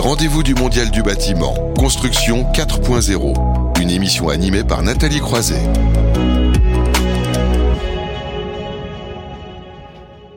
rendez-vous du Mondial du bâtiment, Construction 4.0, une émission animée par Nathalie Croiset.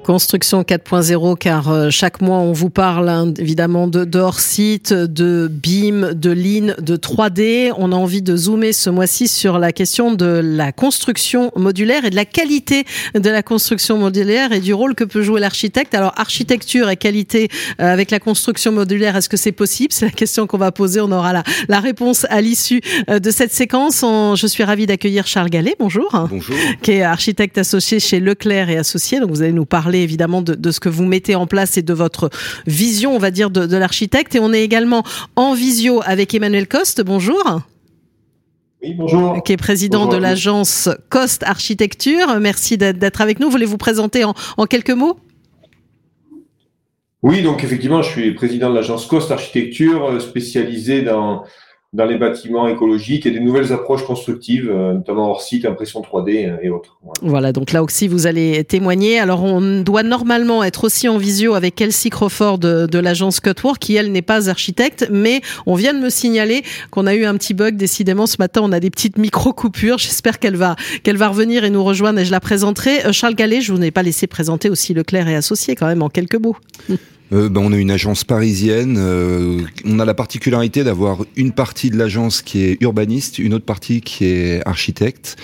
Construction 4.0, car euh, chaque mois on vous parle hein, évidemment de, de hors-site, de BIM, de Lean, de 3D. On a envie de zoomer ce mois-ci sur la question de la construction modulaire et de la qualité de la construction modulaire et du rôle que peut jouer l'architecte. Alors architecture et qualité euh, avec la construction modulaire, est-ce que c'est possible? C'est la question qu'on va poser. On aura la, la réponse à l'issue euh, de cette séquence. je suis ravie d'accueillir Charles Gallet. Bonjour. Bonjour. Qui est architecte associé chez Leclerc et Associés. Donc vous allez nous parler évidemment de, ce que vous mettez en place et de votre vision, on va dire, de, l'architecte. Et on est également en visio avec Emmanuel Coste. Bonjour. Oui, bonjour. Qui est président de l'agence Coste Architecture. Merci d'être avec nous. Voulez-vous présenter en, en quelques mots? Oui, donc effectivement, je suis président de l'agence Coste Architecture, euh, spécialisée dans dans les bâtiments écologiques et des nouvelles approches constructives, euh, notamment hors site, impression 3D euh, et autres. Voilà. donc là aussi vous allez témoigner. Alors on doit normalement être aussi en visio avec Elsie Crawford de, de l'agence Cutwork, qui elle n'est pas architecte, mais on vient de me signaler qu'on a eu un petit bug. Décidément, ce matin on a des petites micro coupures. J'espère qu'elle va qu'elle va revenir et nous rejoindre et je la présenterai. Euh, Charles Gallet, je vous n'ai pas laissé présenter aussi Leclerc et Associés quand même en quelques mots. Euh, ben, on est une agence parisienne. Euh, on a la particularité d'avoir une partie de l'agence qui est urbaniste, une autre partie qui est architecte.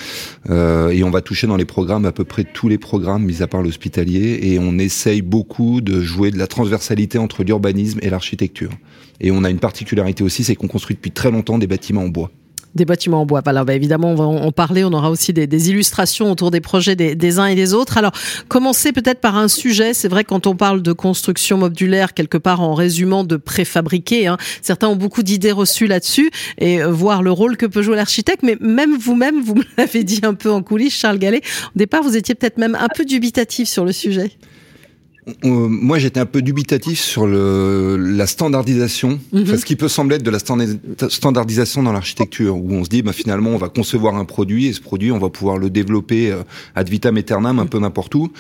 Euh, et on va toucher dans les programmes à peu près tous les programmes, mis à part l'hospitalier. Et on essaye beaucoup de jouer de la transversalité entre l'urbanisme et l'architecture. Et on a une particularité aussi, c'est qu'on construit depuis très longtemps des bâtiments en bois. Des bâtiments en bois. Voilà, bah évidemment, on va en parler. On aura aussi des, des illustrations autour des projets des, des, uns et des autres. Alors, commencer peut-être par un sujet. C'est vrai quand on parle de construction modulaire, quelque part en résumant de préfabriquer, hein, certains ont beaucoup d'idées reçues là-dessus et euh, voir le rôle que peut jouer l'architecte. Mais même vous-même, vous me l'avez dit un peu en coulisses, Charles Gallet. Au départ, vous étiez peut-être même un peu dubitatif sur le sujet moi, j'étais un peu dubitatif sur le, la standardisation, mhm. ce qui peut sembler être de la standardisation dans l'architecture, où on se dit, bah, finalement, on va concevoir un produit et ce produit, on va pouvoir le développer euh, ad vitam aeternam un peu n'importe où.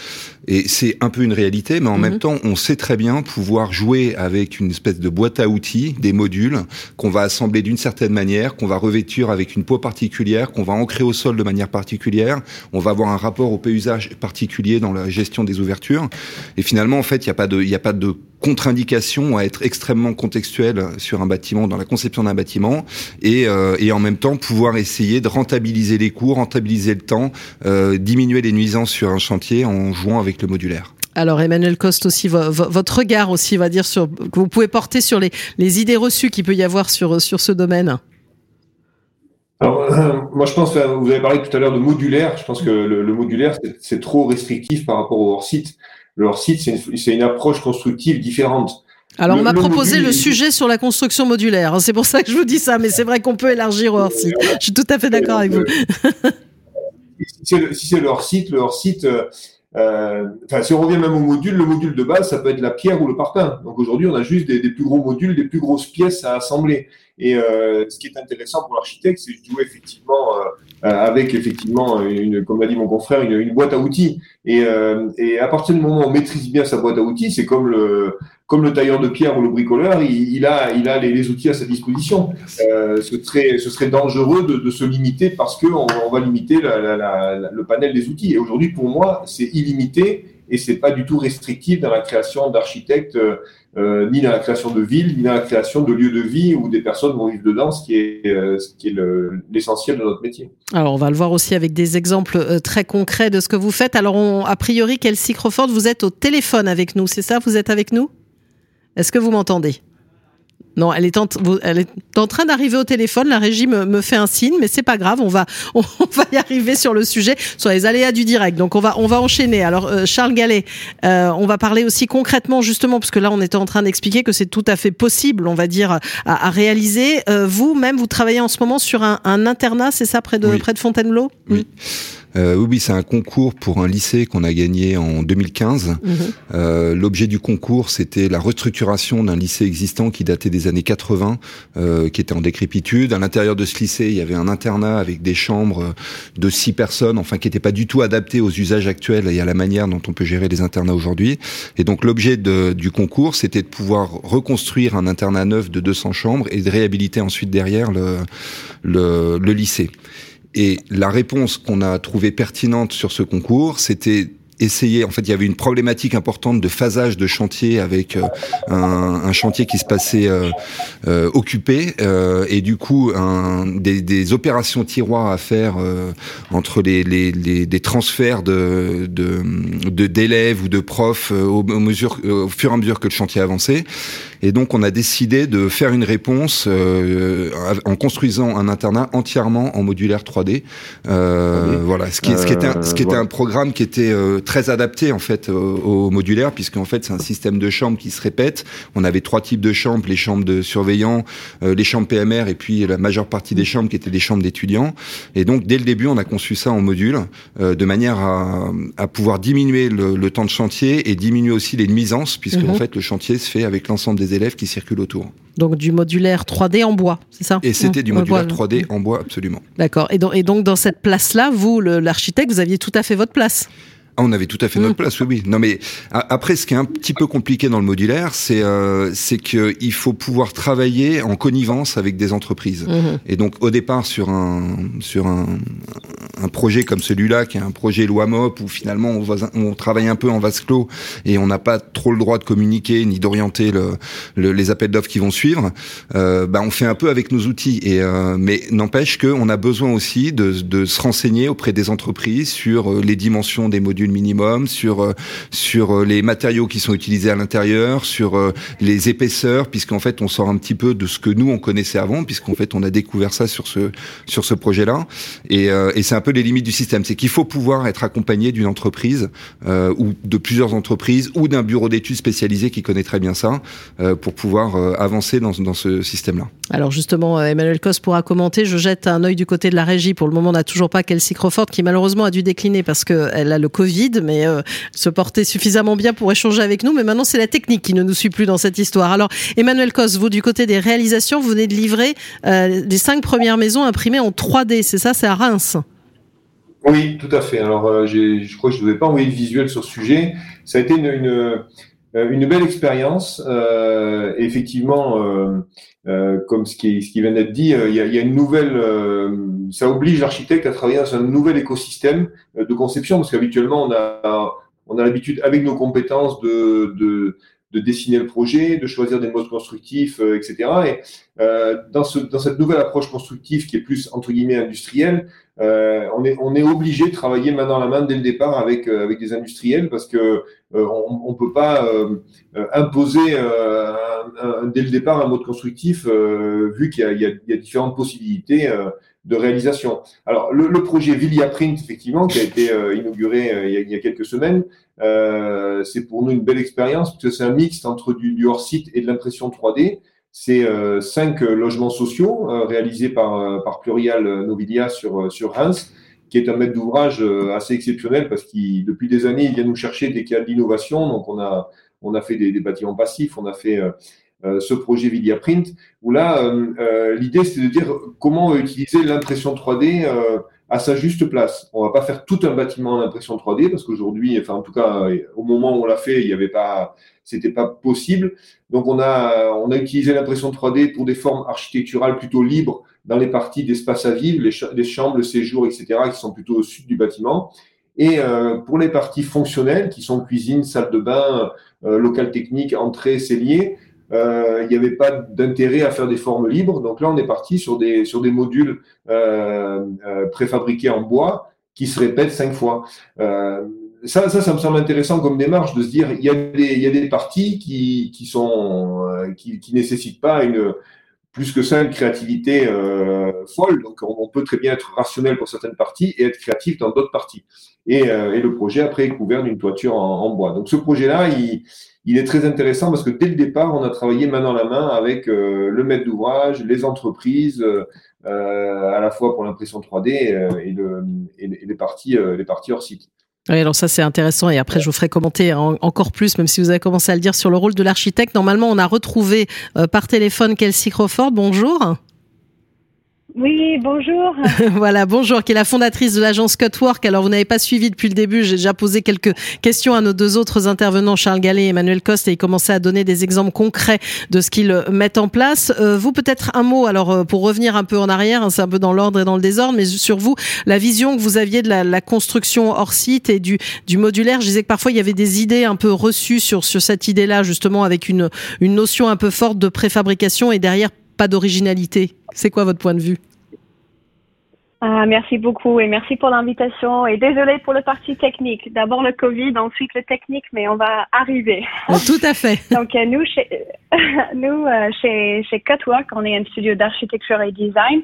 Et c'est un peu une réalité, mais en même mhm. temps, on sait très bien pouvoir jouer avec une espèce de boîte à outils, des modules qu'on va assembler d'une certaine manière, qu'on va revêtir avec une peau particulière, qu'on va ancrer au sol de manière particulière. On va avoir un rapport au paysage particulier dans la gestion des ouvertures. Et finalement, finalement, en fait, il n'y a pas de, il a pas de contre-indication à être extrêmement contextuel sur un bâtiment, dans la conception d'un bâtiment, et, euh, et en même temps pouvoir essayer de rentabiliser les coûts, rentabiliser le temps, euh, diminuer les nuisances sur un chantier en jouant avec le modulaire. Alors Emmanuel Coste aussi, votre regard aussi, va dire sur que vous pouvez porter sur les, les idées reçues qu'il peut y avoir sur sur ce domaine. Alors, euh, moi, je pense, vous avez parlé tout à l'heure de modulaire. Je pense que le, le modulaire, c'est trop restrictif par rapport au hors-site leur site, c'est une, approche constructive différente. Alors, on m'a proposé le sujet sur la construction modulaire. Hein, c'est pour ça que je vous dis ça, mais c'est vrai qu'on peut élargir au hors-site. Je suis tout à fait d'accord avec vous. si c'est le hors-site, le hors-site, euh, euh, enfin, si on revient même au module, le module de base, ça peut être la pierre ou le parpaing. Donc aujourd'hui, on a juste des, plus gros modules, des plus grosses pièces à assembler. Et euh, ce qui est intéressant pour l'architecte, c'est de jouer effectivement euh, avec effectivement, une, comme l'a dit mon confrère, une, une boîte à outils. Et, et, à partir du moment où on maîtrise bien sa boîte à outils, c'est comme le, comme le tailleur de pierre ou le bricoleur, il, il a, il a les, les, outils à sa disposition. ce, serait, ce serait dangereux de, de se limiter parce qu'on on va limiter la, la, la, le panel des outils. Et aujourd'hui, pour moi, c'est illimité et c'est pas du tout restrictif dans la création d'architectes, euh, ni dans la création de villes, ni dans la création de lieux de vie où des personnes vont vivre dedans, ce qui est, euh, ce qui est l'essentiel de notre métier. Alors, on va le voir aussi avec des exemples euh, très concrets de ce que vous faites. Alors, on, a priori, Kelsey Crawford, vous êtes au téléphone avec nous, c'est ça? Vous êtes avec nous? Est-ce que vous m'entendez? Non, elle est en, elle est en train d'arriver au téléphone. La régie me, fait un signe, mais c'est pas grave. On va, on, va y arriver sur le sujet, sur les aléas du direct. Donc on va, on va enchaîner. Alors euh, Charles Gallet, euh, on va parler aussi concrètement, justement, parce que là on était en train d'expliquer que c'est tout à fait possible, on va dire, à, réaliser. Euh, vous même, vous travaillez en ce moment sur un, internat, c'est ça, près de, près de Fontainebleau? Oui. Euh, oui, oui c'est un concours pour un lycée qu'on a gagné en 2015. Mhm. Euh, L'objet du concours, c'était la restructuration d'un lycée existant qui datait des années 80, euh, qui était en décrépitude. À l'intérieur de ce lycée, il y avait un internat avec des chambres de six personnes, enfin qui n'étaient pas du tout adaptées aux usages actuels et à la manière dont on peut gérer les internats aujourd'hui. Et donc l'objet du concours, c'était de pouvoir reconstruire un internat neuf de 200 chambres et de réhabiliter ensuite derrière le, le, le lycée. Et la réponse qu'on a trouvée pertinente sur ce concours, c'était essayer. En fait, il y avait une problématique importante de phasage de chantier avec euh, un, chantier qui se passait euh, euh, occupé euh, et du coup un, des, des, opérations tiroirs à faire entre les, les, les, des transferts de d'élèves de, ou de profs au, au, au fur et à mesure que le chantier avançait. Et donc, on a décidé de faire une réponse euh, en construisant un internat entièrement en modulaire 3D. Euh, Voilà, ce qui, ce qui était un, ce qui était un programme qui était euh, très adapté en fait au, modulaire, puisqu'en fait c'est un système de chambres qui se répète. On avait trois types de chambres les chambres de surveillants, euh, les chambres PMR et puis la majeure partie des chambres qui étaient des chambres d'étudiants. Et donc, dès le début, on a conçu ça en module, de manière à, à pouvoir diminuer le, le, temps de chantier et diminuer aussi les nuisances, puisque en mhm. fait le chantier se fait avec l'ensemble des élèves qui circulent autour. Donc du modulaire 3D en bois, c'est ça? Et c'était du modulaire 3D en bois, absolument. D'accord. Et, et donc dans cette place-là, vous, l'architecte, vous aviez tout à fait votre place? Ah, on avait tout à fait notre mm. place, oui, oui. Non, mais après, ce qui est un petit peu compliqué dans le modulaire, c'est euh, c'est qu'il faut pouvoir travailler en connivence avec des entreprises. Mm-hmm. Et donc, au départ, sur un sur un, un projet comme celui-là, qui est un projet loi MOP, où finalement on, va, on travaille un peu en vase clos et on n'a pas trop le droit de communiquer ni d'orienter le, les appels d'offres qui vont suivre, euh, bah, on fait un peu avec nos outils. Et euh, mais n'empêche qu'on a besoin aussi de, de se renseigner auprès des entreprises sur euh, les dimensions des modules minimum, sur euh, sur euh, les matériaux qui sont utilisés à l'intérieur, sur euh, les épaisseurs, puisqu'en fait on sort un petit peu de ce que nous on connaissait avant, puisqu'en fait on a découvert ça sur ce sur ce projet-là. Et, c'est un peu les limites du système, c'est qu'il faut pouvoir être accompagné d'une entreprise ou de plusieurs entreprises ou d'un bureau d'études spécialisé qui connaît très bien ça pour pouvoir avancer dans, dans ce système-là. Alors justement, Emmanuel Cos pourra commenter. Je jette un œil du côté de la régie. Pour le moment, on n'a toujours pas Kelsey Crawford qui malheureusement a dû décliner parce qu'elle a le Covid mais euh, se porter suffisamment bien pour échanger avec nous. Mais maintenant, c'est la technique qui ne nous suit plus dans cette histoire. Alors, Emmanuel Cos, vous, du côté des réalisations, vous venez de livrer euh, les cinq premières maisons imprimées en 3D. C'est ça, c'est à Reims Oui, tout à fait. Alors, euh, je crois que je ne devais pas envoyer de visuel sur ce sujet. Ça a été une belle expérience. effectivement, comme ce qui, ce qui vient d'être dit, il y, a, y a une nouvelle ça oblige l'architecte à travailler dans un nouvel écosystème euh, de conception, parce qu'habituellement, on a, on a l'habitude, avec nos compétences, de, de, de, dessiner le projet, de choisir des modes constructifs, euh, etc. Et euh, dans, ce, dans cette nouvelle approche constructive qui est plus, entre guillemets, industrielle, euh, on, est, on est obligé de travailler main dans la main dès le départ avec, euh, avec des industriels parce que on ne peut pas imposer dès le départ un mode constructif vu qu'il y, y, y, a différentes possibilités de réalisation. Alors, le, projet Villia Print, effectivement, qui a été euh, inauguré euh, il, y a, quelques semaines, euh, c'est pour nous une belle expérience, parce que c'est un mixte entre du, hors-site et de l'impression 3D. C'est cinq logements sociaux réalisés par, par Plurial Novilia sur, sur Reims, qui est un maître d'ouvrage assez exceptionnel, parce qu'il depuis des années, il vient nous chercher dès qu'il y a de l'innovation. Donc, on a, on a fait des, des bâtiments passifs, on a fait euh, ce projet Vidia Print, où là, euh, euh, l'idée, c'est de dire comment utiliser l'impression 3D à sa juste place. On va pas faire tout un bâtiment en impression 3D parce qu'aujourd'hui, enfin en tout cas au moment où on l'a fait, il y avait pas, c'était pas possible. Donc on a on a utilisé l'impression 3D pour des formes architecturales plutôt libres dans les parties d'espace à vivre, les, les, chambres, le séjour, etc. qui sont plutôt au sud du bâtiment. Et euh, pour les parties fonctionnelles qui sont cuisine, salle de bain, euh, local technique, entrée, cellier, euh, il n'y avait pas d'intérêt à faire des formes libres. Donc là, on est parti sur des, sur des modules euh, euh, préfabriqués en bois qui se répètent cinq fois. ça, ça, ça me semble intéressant comme démarche de se dire il y a des, il y a des parties qui, qui sont qui, qui nécessitent pas une plus que ça une créativité folle. Donc on, peut très bien être rationnel pour certaines parties et être créatif dans d'autres parties. Et, et, le projet après est couvert d'une toiture en, bois. Donc ce projet-là, il, il est très intéressant parce que dès le départ, on a travaillé main dans la main avec euh, le maître d'ouvrage, les entreprises, euh, à la fois pour l'impression 3D et, les parties hors site. Oui, alors ça c'est intéressant et après je vous ferai commenter encore plus, même si vous avez commencé à le dire sur le rôle de l'architecte. Normalement, on a retrouvé par téléphone Kelsey Crawford. Bonjour. Oui, bonjour. voilà, bonjour, qui est la fondatrice de l'agence Cutwork. Alors, vous n'avez pas suivi depuis le début. J'ai déjà posé quelques questions à nos deux autres intervenants, Charles Gallet et Emmanuel Coste, et ils commençaient à donner des exemples concrets de ce qu'ils mettent en place. Euh, vous, peut-être un mot, alors, euh, pour revenir un peu en arrière, hein, c'est un peu dans l'ordre et dans le désordre, mais sur vous, la vision que vous aviez de la, construction hors site et du, du modulaire. Je disais que parfois, il y avait des idées un peu reçues sur, sur cette idée-là, justement, avec une, une notion un peu forte de préfabrication et derrière, pas d'originalité. C'est quoi votre point de vue? Ah, merci beaucoup et merci pour l'invitation et désolé pour le parti technique. D'abord le Covid, ensuite le technique, mais on va arriver. Oh, tout à fait. Donc euh, nous, chez, nous euh, chez, chez Cutwork, on est un studio d'architecture et design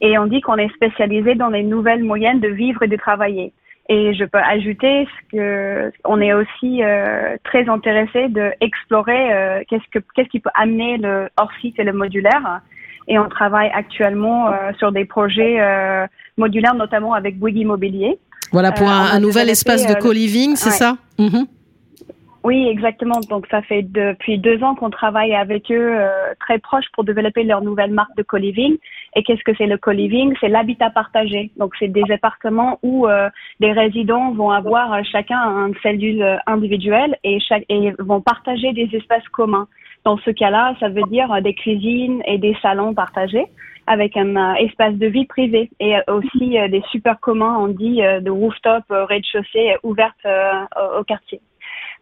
et on dit qu'on est spécialisé dans les nouvelles moyennes de vivre et de travailler. Et je peux ajouter que on est aussi euh, très intéressé d'explorer euh, qu'est-ce que qu'est-ce qui peut amener le hors site et le modulaire et on travaille actuellement euh, sur des projets euh, modulaires, notamment avec Bouygues Immobilier. Voilà, pour un, euh, nouvel espace de co-living, c'est ça? Mhm. Oui, exactement. Donc, ça fait depuis deux ans qu'on travaille avec eux très proche pour développer leur nouvelle marque de co-living. Et qu'est-ce que c'est le co-living? C'est l'habitat partagé. Donc, c'est des appartements où euh, des résidents vont avoir chacun un cellule individuelle et, chaque, et vont partager des espaces communs. Dans ce cas-là, ça veut dire des cuisines et des salons partagés avec un euh, espace de vie privé et aussi euh, des super communs, on dit, euh, de rooftop, rez-de-chaussée ouvertes au quartier.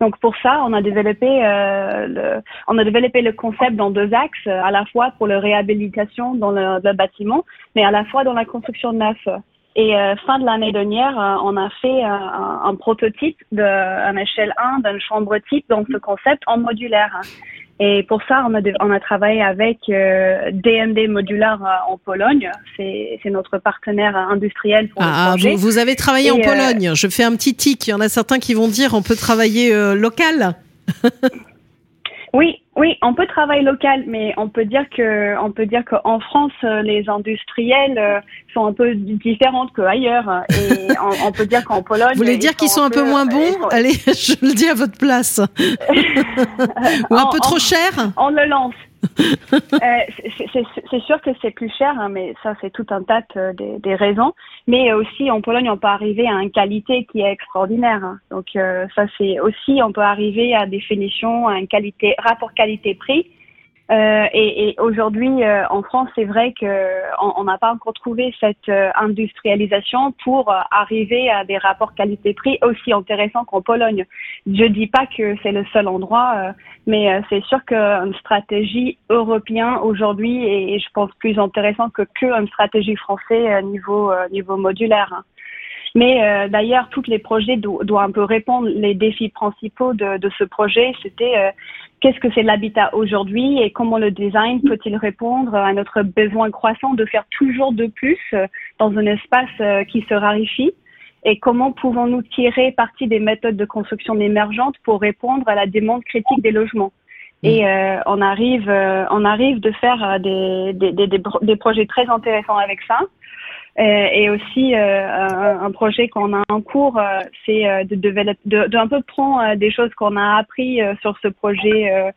Donc pour ça, on a développé le, on a développé le concept dans deux axes, à la fois pour la réhabilitation dans le, bâtiment, mais à la fois dans la construction neuf. Et fin de l'année dernière, on a fait un, un prototype d'un échelle 1 d'une chambre type dans ce concept en modulaire. Et pour ça, on a, on a travaillé avec DMD euh, Modular euh, en Pologne. C'est notre partenaire industriel pour ah, le vous, vous, avez travaillé en euh, Pologne. Je fais un petit tic. Il y en a certains qui vont dire on peut travailler local. Oui, oui, on peut travailler local, mais on peut dire que, on peut dire qu'en France, euh, les industriels euh, sont un peu différentes qu'ailleurs. Et on, peut dire qu'en Pologne. Vous voulez dire qu'ils sont un peu, moins bons? Allez, je le dis à votre place. Ou un peu trop cher? On le lance. Euh, c'est sûr que c'est plus cher, hein, mais ça c'est tout un tas de, des, raisons. Mais aussi en Pologne, on peut arriver à une qualité qui est extraordinaire. Hein. Donc euh, ça c'est aussi, on peut arriver à définition, à une qualité rapport qualité-prix euh, et, aujourd'hui, euh, en France, c'est vrai qu'on n'a pas encore trouvé cette euh, industrialisation pour euh, arriver à des rapports qualité-prix aussi intéressants qu'en Pologne. Je dis pas que c'est le seul endroit, mais c'est sûr qu'une stratégie européenne aujourd'hui est, je pense, plus intéressante que qu'une stratégie française niveau niveau modulaire. Mais d'ailleurs, tous les projets doivent un peu répondre les défis principaux de, de ce projet. C'était qu'est-ce que c'est l'habitat aujourd'hui et comment le design peut-il répondre à notre besoin croissant de faire toujours de plus euh, dans un espace euh, qui se raréfie et comment pouvons-nous tirer parti des méthodes de construction émergentes pour répondre à la demande critique des logements? Mm. Et euh, on arrive, on arrive de faire des, des, des, des, projets très intéressants avec ça. Euh, et aussi euh, un, projet qu'on a en cours, euh, c'est de, de, de, un peu prendre des choses qu'on a appris sur ce projet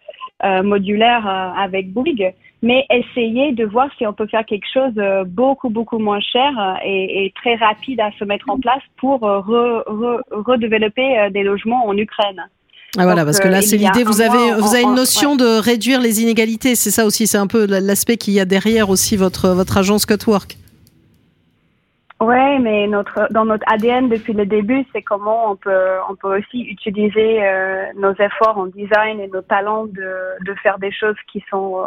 modulaire avec Bouygues, mais essayer de voir si on peut faire quelque chose beaucoup beaucoup moins cher et, et très rapide à se mettre en place pour re, re, redévelopper des logements en Ukraine. Ah voilà, parce que là, c'est l'idée. Vous avez, vous avez une notion de réduire les inégalités. C'est ça aussi. C'est un peu l'aspect qu'il y a derrière aussi votre votre agence Cutwork. Ouais, mais notre dans notre ADN depuis le début, c'est comment on peut on peut aussi utiliser euh, nos efforts en design et nos talents de de faire des choses qui sont euh,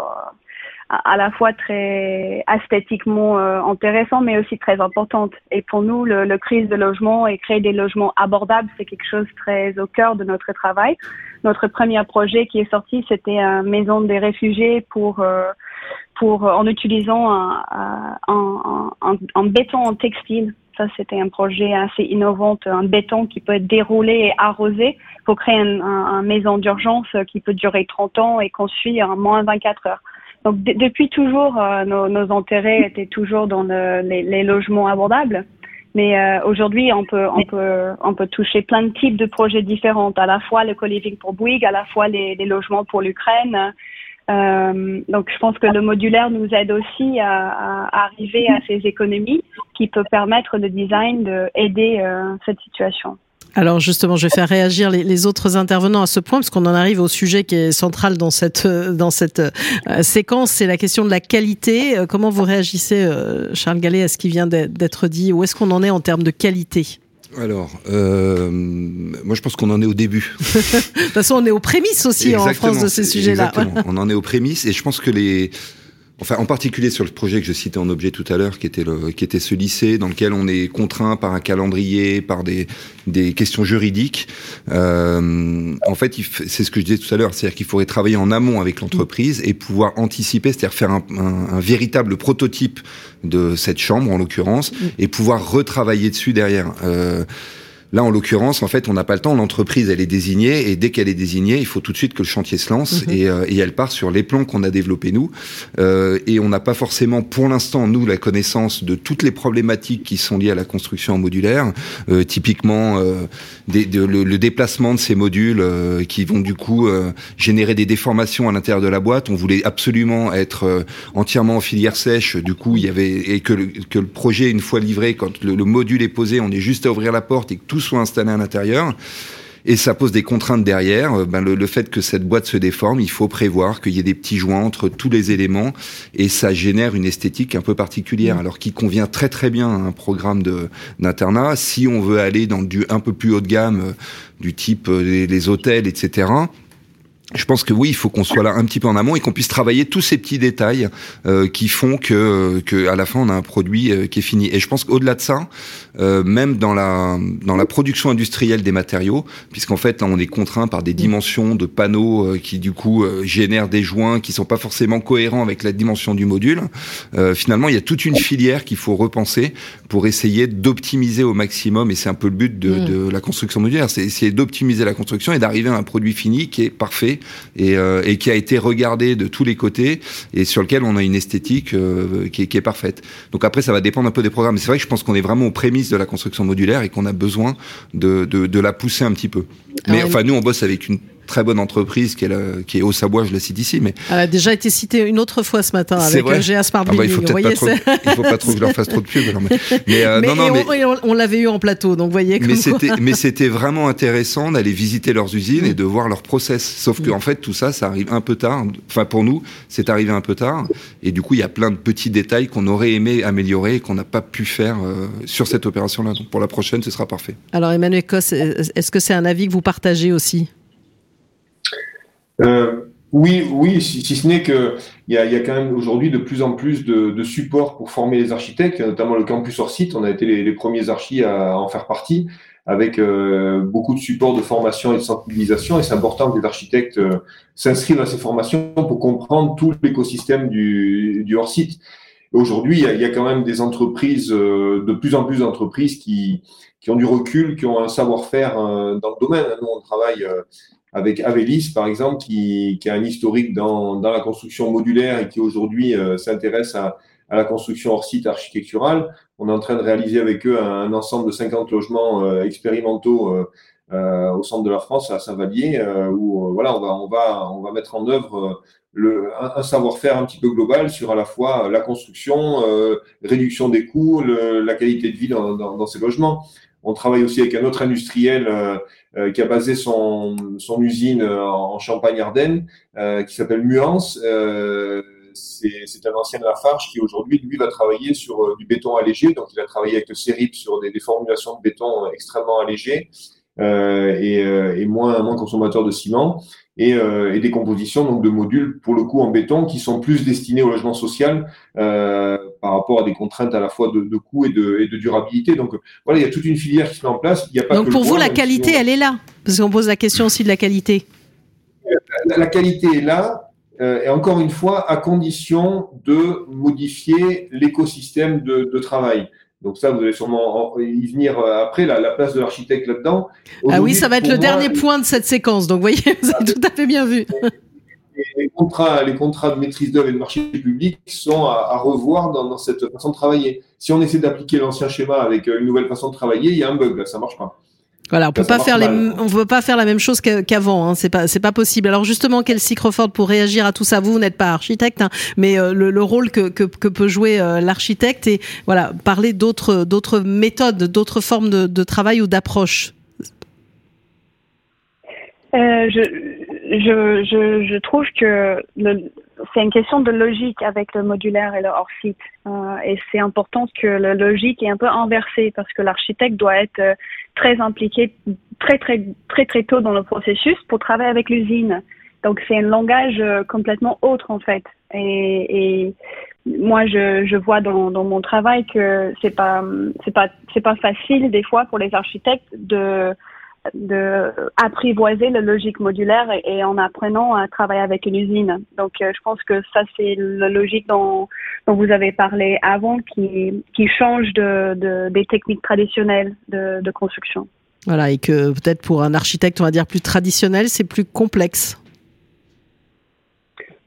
à la fois très esthétiquement euh, intéressantes, mais aussi très importantes. Et pour nous, le, le crise de logement et créer des logements abordables, c'est quelque chose très au cœur de notre travail. Notre premier projet qui est sorti, c'était une maison des réfugiés pour pour, en utilisant un, un, un, un, béton en textile. Ça, c'était un projet assez innovant, un béton qui peut être déroulé et arrosé pour créer une maison d'urgence qui peut durer 30 ans et construire en moins 24 heures. Donc depuis toujours, nos, nos, intérêts étaient toujours dans le, les, logements abordables. Mais aujourd'hui, on peut, toucher plein de types de projets différents. À la fois le co-living pour Bouygues, à la fois les logements pour l'Ukraine. Euh, donc, je pense que le modulaire nous aide aussi à, arriver à ces économies qui peut permettre le design d'aider euh, cette situation. Alors justement, je vais faire réagir les, autres intervenants à ce point, parce qu'on en arrive au sujet qui est central dans cette dans cette euh, séquence, c'est la question de la qualité. Euh, comment vous réagissez, euh, Charles Gallet, à ce qui vient d'être dit? Où est-ce qu'on en est en termes de qualité? Alors, euh, moi je pense qu'on en est au début. de toute façon, on est aux prémices aussi en France de ces sujets-là. on en est aux prémices et je pense que les enfin en particulier sur le projet que je citais en objet tout à l'heure, qui était le, qui était ce lycée dans lequel on est contraint par un calendrier, par des, des questions juridiques. Euh, en fait, c'est ce que je disais tout à l'heure, c'est-à-dire qu'il faudrait travailler en amont avec l'entreprise et pouvoir anticiper, c'est-à-dire faire un, un, un, véritable prototype de cette chambre en l'occurrence et pouvoir retravailler dessus derrière. Euh, Là, en l'occurrence, en fait, on n'a pas le temps. L'entreprise, elle est désignée, et dès qu'elle est désignée, il faut tout de suite que le chantier se lance, mhm. et, euh, et, elle part sur les plans qu'on a développés nous. Euh, et on n'a pas forcément, pour l'instant, nous, la connaissance de toutes les problématiques qui sont liées à la construction en modulaire. Euh, typiquement, euh, des, de, le, le, déplacement de ces modules euh, qui vont du coup générer des déformations à l'intérieur de la boîte. On voulait absolument être entièrement en filière sèche. Du coup, il y avait et que le, que le projet, une fois livré, quand le, le module est posé, on est juste à ouvrir la porte et que tout soit installé à l'intérieur. Et ça pose des contraintes derrière. Euh, ben le, le, fait que cette boîte se déforme, il faut prévoir qu'il y ait des petits joints entre tous les éléments, et ça génère une esthétique un peu particulière. Mmh. Alors qui convient très très bien à un programme d'internat. Si on veut aller dans du un peu plus haut de gamme, euh, du type euh, les, les hôtels, etc je pense que oui, il faut qu'on soit là un petit peu en amont et qu'on puisse travailler tous ces petits détails euh, qui font que, que à la fin on a un produit euh, qui est fini. Et je pense qu'au-delà de ça, euh, même dans la dans la production industrielle des matériaux, puisqu'en fait là on est contraint par des dimensions de panneaux euh, qui du coup euh, génèrent des joints qui sont pas forcément cohérents avec la dimension du module. Euh, finalement, il y a toute une filière qu'il faut repenser pour essayer d'optimiser au maximum. Et c'est un peu le but de, mmh. de la construction modulaire, c'est essayer d'optimiser la construction et d'arriver à un produit fini qui est parfait et, euh, et, qui a été regardé de tous les côtés et sur lequel on a une esthétique euh, qui, est, qui, est, parfaite. Donc après, ça va dépendre un peu des programmes. C'est vrai que je pense qu'on est vraiment aux prémices de la construction modulaire et qu'on a besoin de, de, de, la pousser un petit peu. Mais ah enfin, nous, on bosse avec une très bonne entreprise qui est, la, qui est au Savoie, je la cite ici. Mais elle a déjà été citée une autre fois ce matin avec vrai GA Smart ah bah, il faut il faut pas trop que je leur fasse trop de pub. Alors, mais, mais, euh, mais, non, non, mais on, on l'avait eu en plateau, donc voyez. Mais c'était, mais c'était vraiment intéressant d'aller visiter leurs usines mmh. et de voir leur process. Sauf mmh. que en fait, tout ça, ça arrive un peu tard. Enfin, pour nous, c'est arrivé un peu tard. Et du coup, il y a plein de petits détails qu'on aurait aimé améliorer et qu'on n'a pas pu faire euh, sur cette opération-là. Donc pour la prochaine, ce sera parfait. Alors Emmanuel Cos, est-ce que c'est un avis que vous partagez aussi? Euh, oui, oui, si, si ce n'est qu'il y a, y a quand même aujourd'hui de plus en plus de, de supports pour former les architectes, notamment le campus hors site. On a été les, les premiers archis à en faire partie, avec euh, beaucoup de supports de formation et de sensibilisation. Et c'est important que les architectes euh, s'inscrivent à ces formations pour comprendre tout l'écosystème du, du hors site. Aujourd'hui, il, il y, a, quand même des entreprises, euh, de plus en plus d'entreprises qui, qui ont du recul, qui ont un savoir-faire euh, dans le domaine. Nous, on travaille avec Avelis, par exemple, qui, qui a un historique dans, dans, la construction modulaire et qui aujourd'hui euh, s'intéresse à, à, la construction hors site architecturale. On est en train de réaliser avec eux un, un ensemble de 50 logements euh, expérimentaux euh, euh, au centre de la France, à Saint-Vallier, euh, où voilà, on va, on, va, on va mettre en œuvre le, un, un savoir-faire un petit peu global sur à la fois la construction, réduction des coûts, le, la qualité de vie dans, dans, dans ces logements. On travaille aussi avec un autre industriel euh, euh, qui a basé son, son usine euh, en Champagne-Ardenne, euh, qui s'appelle Muance. Euh, c'est un ancien Lafarge qui aujourd'hui, lui, va travailler sur du béton allégé. Donc, il a travaillé avec le CERIP sur des, des formulations de béton extrêmement allégées et, et moins, moins consommateurs de ciment. Et, euh, et, des compositions donc de modules pour le coup en béton qui sont plus destinés au logement social euh, par rapport à des contraintes à la fois de, de coût et de, et de, durabilité. Donc voilà, il y a toute une filière qui se met en place. Il y a pas donc pour vous, la qualité, elle est là Parce qu'on pose la question aussi de la qualité. La, la qualité est là, euh, et encore une fois, à condition de modifier l'écosystème de, de, travail. Donc ça, vous allez sûrement y venir euh, après, la, la place de l'architecte là-dedans. Ah oui, ça va être le moi, dernier point de cette séquence. Donc, vous voyez, vous avez tout à fait bien vu. les, contrats, les contrats de maîtrise d'œuvre et de marché public sont à, revoir dans, cette façon de travailler. Si on essaie d'appliquer l'ancien schéma avec une nouvelle façon de travailler, il y a un bug, là, ça marche pas. Voilà, on peut pas faire les, on peut pas faire la même chose qu'avant. Hein, c'est pas, c'est pas possible. Alors justement, quel Crawford pour réagir à tout ça? Vous, vous n'êtes pas architecte, hein, mais euh, le, rôle que, que, que peut jouer euh, l'architecte et voilà, parler d'autres, d'autres méthodes, d'autres formes de, de travail ou d'approche. Euh, je, je, je, je, trouve que c'est une question de logique avec le modulaire et le hors-site. Euh, et c'est important que la logique est un peu inversée parce que l'architecte doit être euh, très impliqué très, très, très, très tôt dans le processus pour travailler avec l'usine. Donc c'est un langage euh, complètement autre en fait. Et, et moi, je, je vois dans, dans, mon travail que c'est pas, c'est pas, c'est pas facile des fois pour les architectes de de apprivoiser la logique modulaire et, en apprenant à travailler avec une usine. Donc, euh, je pense que ça, c'est la logique dont, dont, vous avez parlé avant qui, qui change de, de des techniques traditionnelles de, de construction. Voilà, et que peut-être pour un architecte, on va dire plus traditionnel, c'est plus complexe.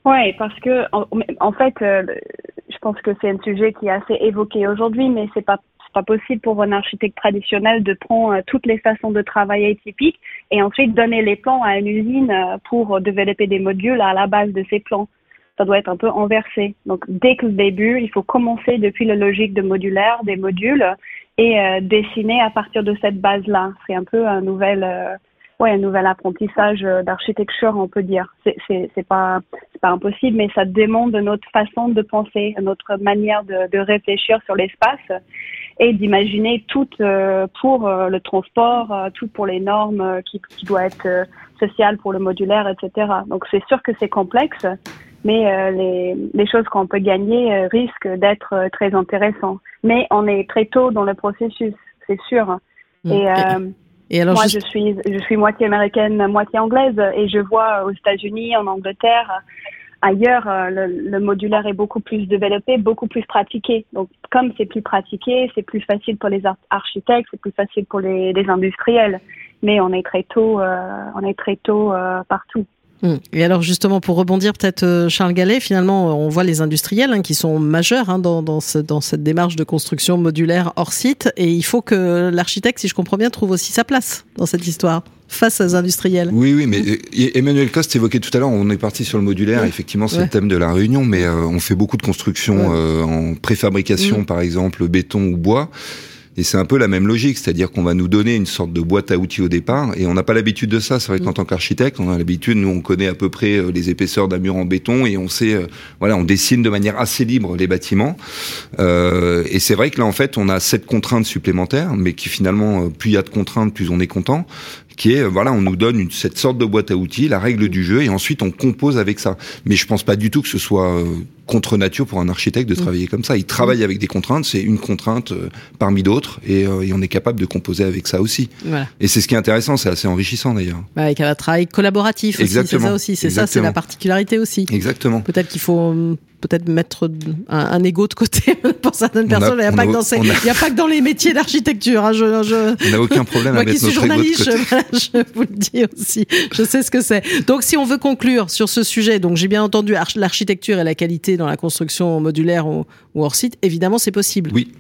Oui, parce que en, en fait, euh, je pense que c'est un sujet qui est assez évoqué aujourd'hui, mais c'est pas pas possible pour un architecte traditionnel de prendre euh, toutes les façons de travailler typiques et ensuite donner les plans à une usine euh, pour développer des modules à la base de ces plans. Ça doit être un peu inversé. Donc, dès que le début, il faut commencer depuis la logique de modulaire, des modules, et euh, dessiner à partir de cette base-là. C'est un peu un nouvel, ouais, un nouvel apprentissage d'architecture, on peut dire. C'est, c'est, pas, c'est pas impossible, mais ça demande notre façon de penser, notre manière de réfléchir sur l'espace et d'imaginer tout euh, pour euh, le transport, euh, tout pour les normes qui, qui doivent être sociales pour le modulaire, etc. Donc c'est sûr que c'est complexe, mais les, les, choses qu'on peut gagner risquent d'être très intéressantes. Mais on est très tôt dans le processus, c'est sûr. Mm. Et, et alors moi, je suis je suis moitié américaine, moitié anglaise, et je vois aux États-Unis, en Angleterre, Ailleurs, euh, le, modulaire est beaucoup plus développé, beaucoup plus pratiqué. Donc, comme c'est plus pratiqué, c'est plus facile pour les architectes, c'est plus facile pour les, industriels. Mais on est très tôt, euh, on est très tôt euh, partout. Hum. Et alors justement, pour rebondir peut-être euh, Charles Gallet, finalement, on voit les industriels hein, qui sont majeurs hein, dans, dans, ce, dans, cette démarche de construction modulaire hors site, et il faut que l'architecte, si je comprends bien, trouve aussi sa place dans cette histoire face aux industriels. Oui, oui, mais euh, Emmanuel Coste évoquait tout à l'heure, on est parti sur le modulaire, effectivement, c'est le thème de la réunion, mais euh, on fait beaucoup de construction en préfabrication, mmh. par exemple, béton ou bois. Et c'est un peu la même logique, c'est-à-dire qu'on va nous donner une sorte de boîte à outils au départ, et on n'a pas l'habitude de ça. C'est vrai qu'en mm. tant qu'architecte, on a l'habitude, nous, on connaît à peu près euh, les épaisseurs d'un mur en béton, et on sait, euh, voilà, on dessine de manière assez libre les bâtiments. Euh, et c'est vrai que là, en fait, on a cette contrainte supplémentaire, mais qui finalement, plus il y a de contraintes, plus on est content qui est voilà, on nous donne une, cette sorte de boîte à outils, la règle du jeu, et ensuite on compose avec ça. Mais je pense pas du tout que ce soit euh, contre nature pour un architecte de mm. travailler comme ça. Il travaille mm. avec des contraintes, c'est une contrainte euh, parmi d'autres, et, euh, et, on est capable de composer avec ça aussi. Voilà. Et c'est ce qui est intéressant, c'est assez enrichissant d'ailleurs. Bah, avec un travail collaboratif aussi, c'est ça aussi, c'est ça, c'est la particularité aussi. Exactement. Peut-être qu'il faut hum, peut-être mettre un, un, ego de côté pour certaines personnes. Il n'y a, pas que dans les métiers d'architecture. Hein, je, je... On n'a aucun problème à mettre qui suis journaliste, je, je, vous le dis aussi. Je sais ce que c'est. Donc, si on veut conclure sur ce sujet, donc j'ai bien entendu l'architecture et la qualité dans la construction modulaire ou, ou hors site. Évidemment, c'est possible. Oui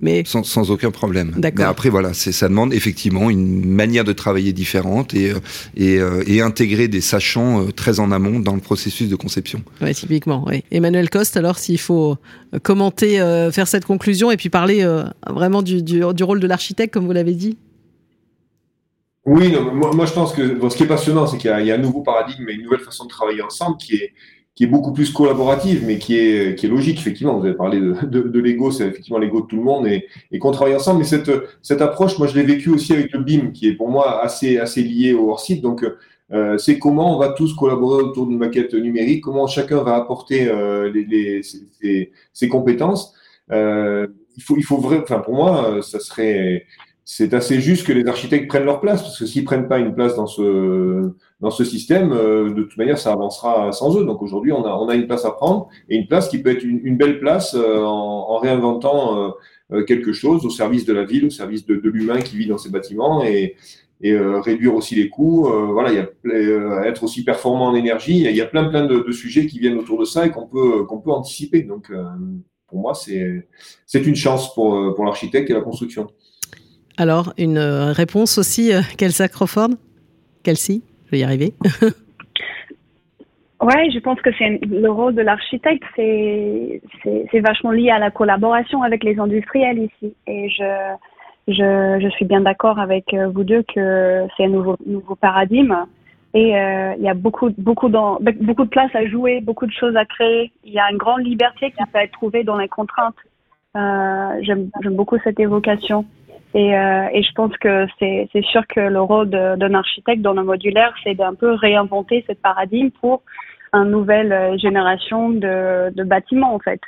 mais sans, sans aucun problème. Mais après voilà, c'est ça demande effectivement une manière de travailler différente et euh, et, euh, et intégrer des sachants euh, très en amont dans le processus de conception. Oui, typiquement. Emmanuel Coste, alors s'il faut commenter, faire cette conclusion et puis parler vraiment du, du, du rôle de l'architecte, comme vous l'avez dit. Oui, non, moi, moi, je pense que bon, ce qui est passionnant, c'est qu'il y, y, a un nouveau paradigme et une nouvelle façon de travailler ensemble qui est qui est beaucoup plus collaborative, mais qui est, qui est logique, effectivement. Vous avez parlé de, de, de l'ego, c'est effectivement l'ego de tout le monde et, et qu'on travaille ensemble. Mais cette, cette approche, moi, je l'ai vécu aussi avec le BIM, qui est pour moi assez, assez lié au hors-site. Donc, euh, c'est comment on va tous collaborer autour d'une maquette numérique, comment chacun va apporter euh, les, les, ses, ses, compétences. Euh, il faut, il faut vrai, enfin, pour moi, ça serait, c'est assez juste que les architectes prennent leur place, parce que s'ils prennent pas une place dans ce, dans ce système, euh, de toute manière, ça avancera sans eux. Donc aujourd'hui, on a, on a une place à prendre, et une place qui peut être une, belle place euh, en, en, réinventant euh, quelque chose au service de la ville, au service de, de l'humain qui vit dans ces bâtiments. Et, et réduire aussi les coûts. voilà, il y a être aussi performant en énergie. Il y a plein plein de, de sujets qui viennent autour de ça et qu'on peut qu'on peut anticiper. Donc pour moi, c'est c'est une chance pour pour l'architecte et la construction. Alors une réponse aussi, Kelsa Crawford, Kelsey, je vais y arriver. Ouais, je pense que c'est le rôle de l'architecte, c'est vachement lié à la collaboration avec les industriels ici. Et je je, suis bien d'accord avec euh, vous deux que c'est un nouveau paradigme. Et euh, il y a beaucoup de place à jouer, beaucoup de choses à créer. Il y a une grande liberté qui peut être trouvée dans les contraintes. Euh, J'aime beaucoup cette évocation. Et, euh, et je pense que c'est sûr que le rôle d'un architecte dans le modulaire, c'est d'un peu réinventer ce paradigme pour une nouvelle euh, génération de bâtiments en fait.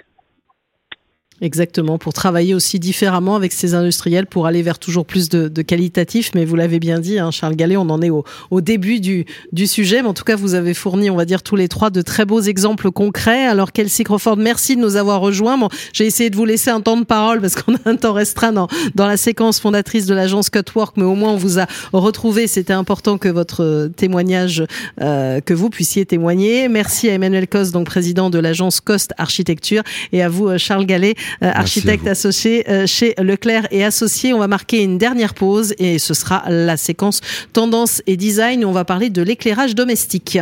Exactement, pour travailler aussi différemment avec ces industriels, pour aller vers toujours plus de, de qualitatif. Mais vous l'avez bien dit, hein, Charles Gallet, on en est au, au début du, du, sujet. Mais en tout cas, vous avez fourni, on va dire, tous les trois de très beaux exemples concrets. Alors, Kelsey Crawford, merci de nous avoir rejoints. Bon, J'ai essayé de vous laisser un temps de parole parce qu'on a un temps restreint dans, dans la séquence fondatrice de l'agence Cutwork, mais au moins on vous a retrouvé. C'était important que votre témoignage, euh, que vous puissiez témoigner. Merci à Emmanuel Coste, donc président de l'agence Cost Architecture, et à vous, euh, Charles Gallet, architecte associé euh, chez Leclerc et Associés. On va marquer une dernière pause et ce sera la séquence tendance et design. On va parler de l'éclairage domestique.